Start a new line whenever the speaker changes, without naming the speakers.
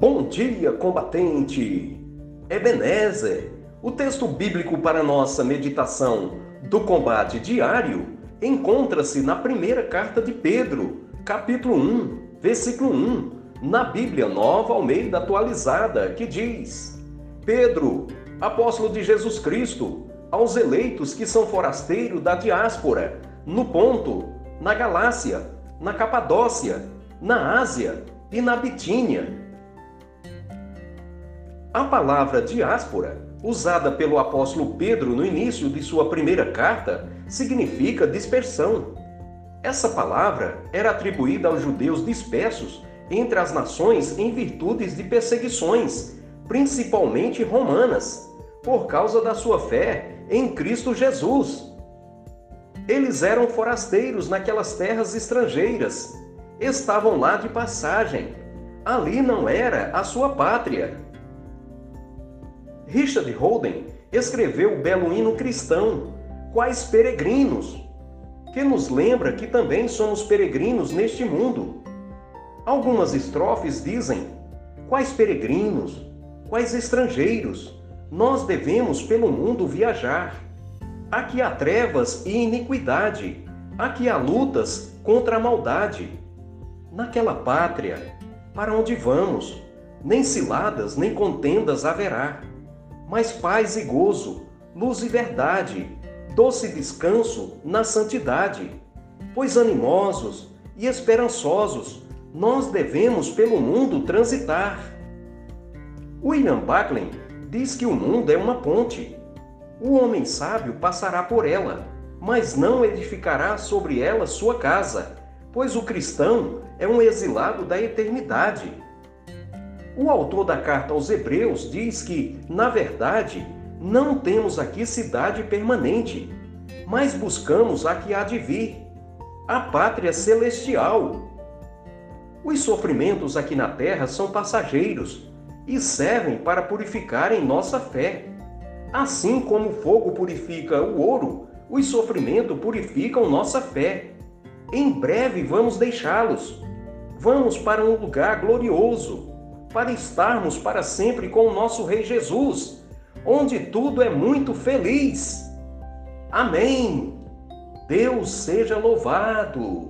Bom dia, combatente! Ebenezer, o texto bíblico para nossa meditação do combate diário encontra-se na primeira carta de Pedro, capítulo 1, versículo 1, na Bíblia Nova Almeida Atualizada, que diz: Pedro, apóstolo de Jesus Cristo, aos eleitos que são forasteiros da diáspora, no Ponto, na Galácia, na Capadócia, na Ásia e na Bitínia. A palavra diáspora, usada pelo apóstolo Pedro no início de sua primeira carta, significa dispersão. Essa palavra era atribuída aos judeus dispersos entre as nações em virtudes de perseguições, principalmente romanas, por causa da sua fé em Cristo Jesus. Eles eram forasteiros naquelas terras estrangeiras, estavam lá de passagem. Ali não era a sua pátria. Richard Holden escreveu o belo hino cristão, Quais Peregrinos, que nos lembra que também somos peregrinos neste mundo. Algumas estrofes dizem: Quais peregrinos, quais estrangeiros, nós devemos pelo mundo viajar. Aqui há trevas e iniquidade, aqui há lutas contra a maldade. Naquela pátria, para onde vamos, nem ciladas nem contendas haverá, mas paz e gozo, luz e verdade, doce descanso na santidade. Pois animosos e esperançosos, nós devemos pelo mundo transitar. William Buckley diz que o mundo é uma ponte. O homem sábio passará por ela, mas não edificará sobre ela sua casa, pois o cristão é um exilado da eternidade. O autor da carta aos Hebreus diz que, na verdade, não temos aqui cidade permanente, mas buscamos a que há de vir, a pátria celestial. Os sofrimentos aqui na terra são passageiros e servem para purificar em nossa fé. Assim como o fogo purifica o ouro, os sofrimentos purificam nossa fé. Em breve vamos deixá-los. Vamos para um lugar glorioso, para estarmos para sempre com o nosso Rei Jesus, onde tudo é muito feliz. Amém. Deus seja louvado.